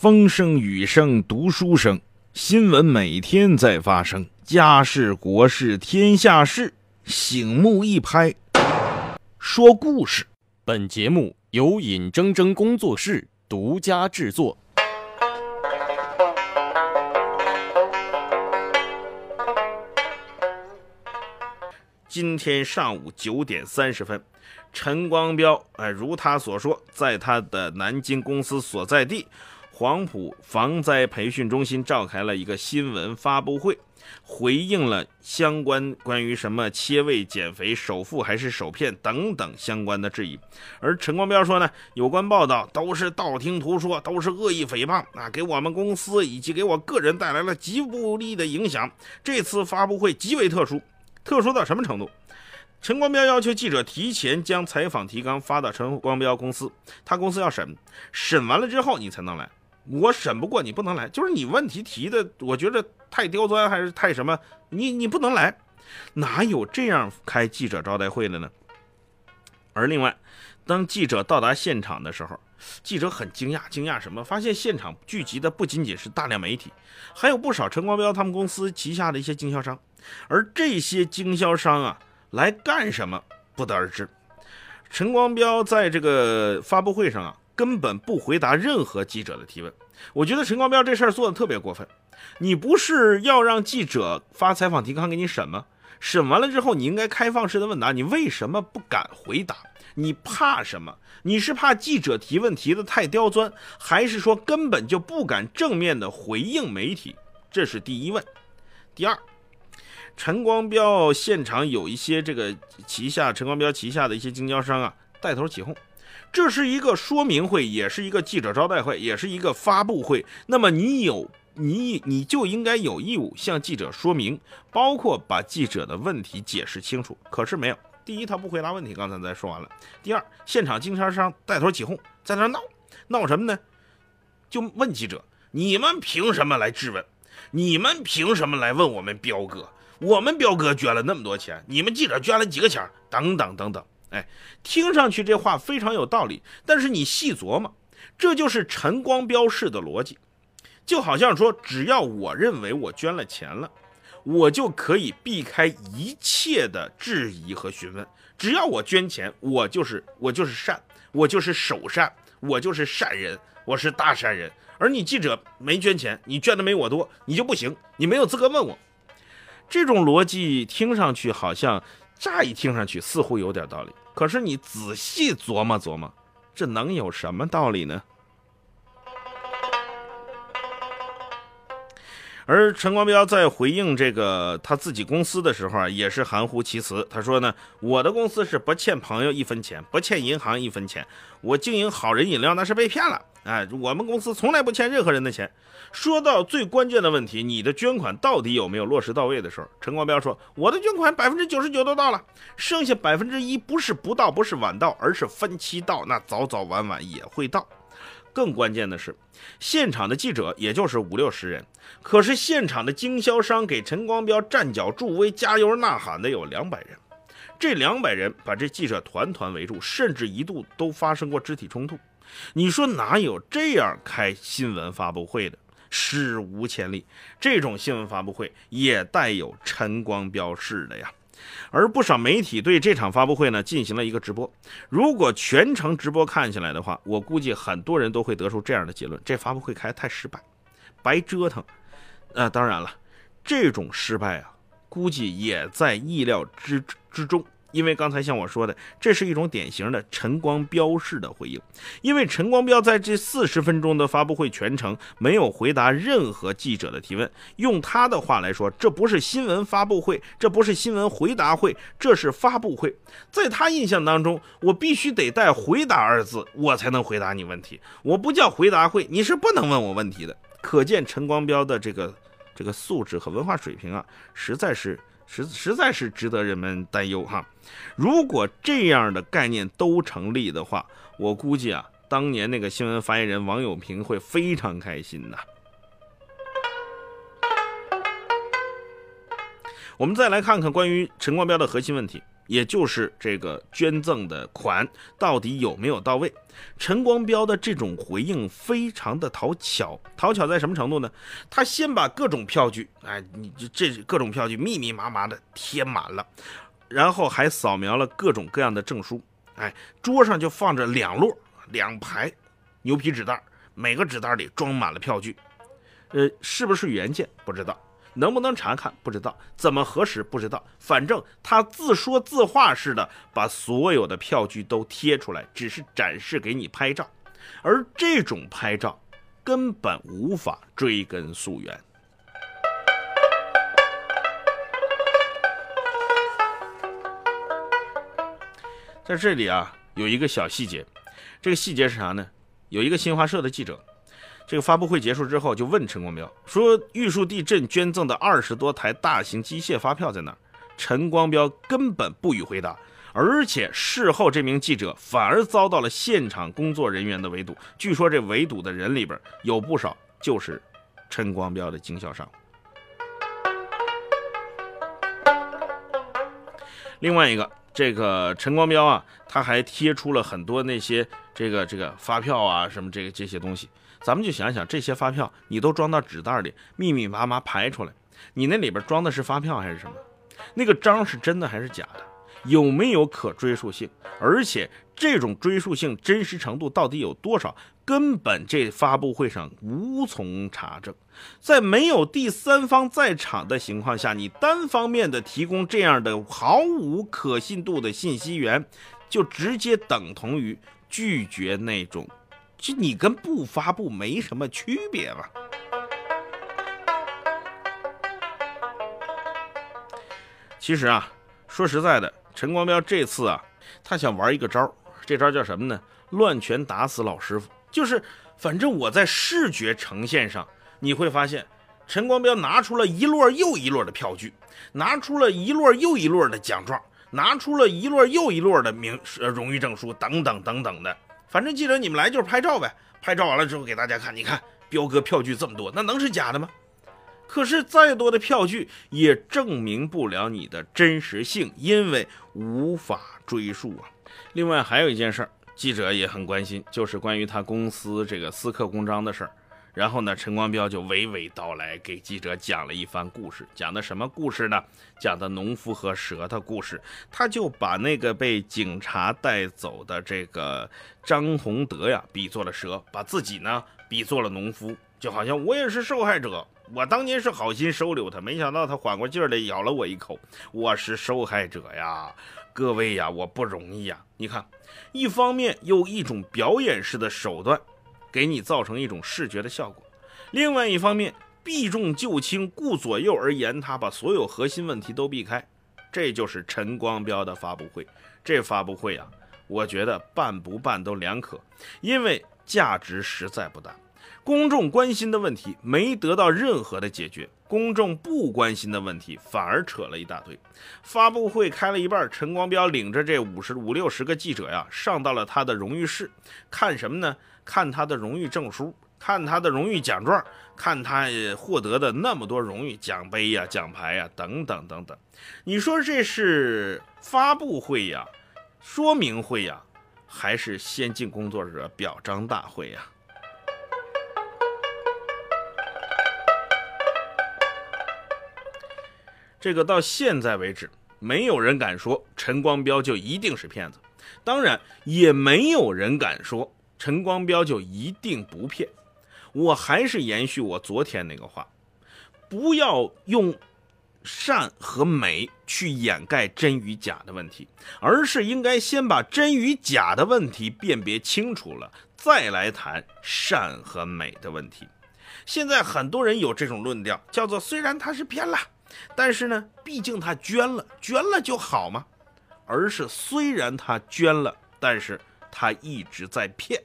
风声雨声读书声，新闻每天在发生，家事国事天下事，醒目一拍，说故事。本节目由尹铮铮工作室独家制作。今天上午九点三十分，陈光标，哎，如他所说，在他的南京公司所在地黄埔防灾培训中心召开了一个新闻发布会，回应了相关关于什么切胃减肥、首富还是首骗等等相关的质疑。而陈光标说呢，有关报道都是道听途说，都是恶意诽谤啊，给我们公司以及给我个人带来了极不利的影响。这次发布会极为特殊。特殊到什么程度？陈光标要求记者提前将采访提纲发到陈光标公司，他公司要审，审完了之后你才能来。我审不过你不能来，就是你问题提的，我觉得太刁钻还是太什么，你你不能来，哪有这样开记者招待会的呢？而另外，当记者到达现场的时候，记者很惊讶，惊讶什么？发现现场聚集的不仅仅是大量媒体，还有不少陈光标他们公司旗下的一些经销商。而这些经销商啊，来干什么不得而知。陈光标在这个发布会上啊，根本不回答任何记者的提问。我觉得陈光标这事儿做的特别过分。你不是要让记者发采访提纲给你审吗？审完了之后，你应该开放式的问答，你为什么不敢回答？你怕什么？你是怕记者提问提的太刁钻，还是说根本就不敢正面的回应媒体？这是第一问。第二。陈光标现场有一些这个旗下陈光标旗下的一些经销商啊带头起哄，这是一个说明会，也是一个记者招待会，也是一个发布会。那么你有你你就应该有义务向记者说明，包括把记者的问题解释清楚。可是没有，第一他不回答问题，刚才咱说完了。第二，现场经销商带头起哄，在那闹闹什么呢？就问记者：你们凭什么来质问？你们凭什么来问我们彪哥？我们彪哥捐了那么多钱，你们记者捐了几个钱？等等等等，哎，听上去这话非常有道理，但是你细琢磨，这就是陈光标式的逻辑，就好像说，只要我认为我捐了钱了，我就可以避开一切的质疑和询问，只要我捐钱，我就是我就是善，我就是首善，我就是善人，我是大善人。而你记者没捐钱，你捐的没我多，你就不行，你没有资格问我。这种逻辑听上去好像，乍一听上去似乎有点道理，可是你仔细琢磨琢磨，这能有什么道理呢？而陈光标在回应这个他自己公司的时候啊，也是含糊其辞。他说呢，我的公司是不欠朋友一分钱，不欠银行一分钱，我经营好人饮料那是被骗了。哎，我们公司从来不欠任何人的钱。说到最关键的问题，你的捐款到底有没有落实到位的时候，陈光标说，我的捐款百分之九十九都到了，剩下百分之一不是不到，不是晚到，而是分期到，那早早晚晚也会到。更关键的是，现场的记者也就是五六十人，可是现场的经销商给陈光标站脚助威、加油呐喊的有两百人，这两百人把这记者团团围住，甚至一度都发生过肢体冲突。你说哪有这样开新闻发布会的？史无前例。这种新闻发布会也带有陈光标式的呀。而不少媒体对这场发布会呢进行了一个直播。如果全程直播看下来的话，我估计很多人都会得出这样的结论：这发布会开太失败，白折腾。呃，当然了，这种失败啊，估计也在意料之之中。因为刚才像我说的，这是一种典型的陈光标式的回应。因为陈光标在这四十分钟的发布会全程没有回答任何记者的提问。用他的话来说，这不是新闻发布会，这不是新闻回答会，这是发布会。在他印象当中，我必须得带“回答”二字，我才能回答你问题。我不叫回答会，你是不能问我问题的。可见陈光标的这个这个素质和文化水平啊，实在是。实实在是值得人们担忧哈。如果这样的概念都成立的话，我估计啊，当年那个新闻发言人王友平会非常开心呐。我们再来看看关于陈光标的核心问题。也就是这个捐赠的款到底有没有到位？陈光标的这种回应非常的讨巧，讨巧在什么程度呢？他先把各种票据，哎，你这这各种票据密密麻麻的贴满了，然后还扫描了各种各样的证书，哎，桌上就放着两摞、两排牛皮纸袋，每个纸袋里装满了票据，呃，是不是原件不知道。能不能查看不知道，怎么核实不知道，反正他自说自话似的把所有的票据都贴出来，只是展示给你拍照，而这种拍照根本无法追根溯源。在这里啊，有一个小细节，这个细节是啥呢？有一个新华社的记者。这个发布会结束之后，就问陈光标说：“玉树地震捐赠的二十多台大型机械发票在哪？”陈光标根本不予回答，而且事后这名记者反而遭到了现场工作人员的围堵。据说这围堵的人里边有不少就是陈光标的经销商。另外一个，这个陈光标啊，他还贴出了很多那些这个这个发票啊，什么这个这些东西。咱们就想想，这些发票你都装到纸袋里，密密麻麻排出来，你那里边装的是发票还是什么？那个章是真的还是假的？有没有可追溯性？而且这种追溯性真实程度到底有多少？根本这发布会上无从查证。在没有第三方在场的情况下，你单方面的提供这样的毫无可信度的信息源，就直接等同于拒绝那种。就你跟不发布没什么区别吧。其实啊，说实在的，陈光标这次啊，他想玩一个招这招叫什么呢？乱拳打死老师傅。就是，反正我在视觉呈现上，你会发现，陈光标拿出了一摞又一摞的票据，拿出了一摞又一摞的奖状，拿出了一摞又一摞的名荣誉证书等等等等的。反正记者你们来就是拍照呗，拍照完了之后给大家看，你看彪哥票据这么多，那能是假的吗？可是再多的票据也证明不了你的真实性，因为无法追溯啊。另外还有一件事儿，记者也很关心，就是关于他公司这个私刻公章的事儿。然后呢，陈光标就娓娓道来，给记者讲了一番故事。讲的什么故事呢？讲的农夫和蛇的故事。他就把那个被警察带走的这个张宏德呀，比作了蛇，把自己呢比作了农夫，就好像我也是受害者。我当年是好心收留他，没想到他缓过劲儿来咬了我一口。我是受害者呀，各位呀，我不容易呀。你看，一方面用一种表演式的手段。给你造成一种视觉的效果。另外一方面，避重就轻，顾左右而言他，把所有核心问题都避开。这就是陈光标的发布会。这发布会啊，我觉得办不办都两可，因为价值实在不大。公众关心的问题没得到任何的解决，公众不关心的问题反而扯了一大堆。发布会开了一半，陈光标领着这五十五六十个记者呀，上到了他的荣誉室，看什么呢？看他的荣誉证书，看他的荣誉奖状，看他获得的那么多荣誉奖杯呀、奖牌呀等等等等。你说这是发布会呀、说明会呀，还是先进工作者表彰大会呀？这个到现在为止，没有人敢说陈光标就一定是骗子，当然也没有人敢说。陈光标就一定不骗，我还是延续我昨天那个话，不要用善和美去掩盖真与假的问题，而是应该先把真与假的问题辨别清楚了，再来谈善和美的问题。现在很多人有这种论调，叫做虽然他是骗了，但是呢，毕竟他捐了，捐了就好嘛？而是虽然他捐了，但是他一直在骗。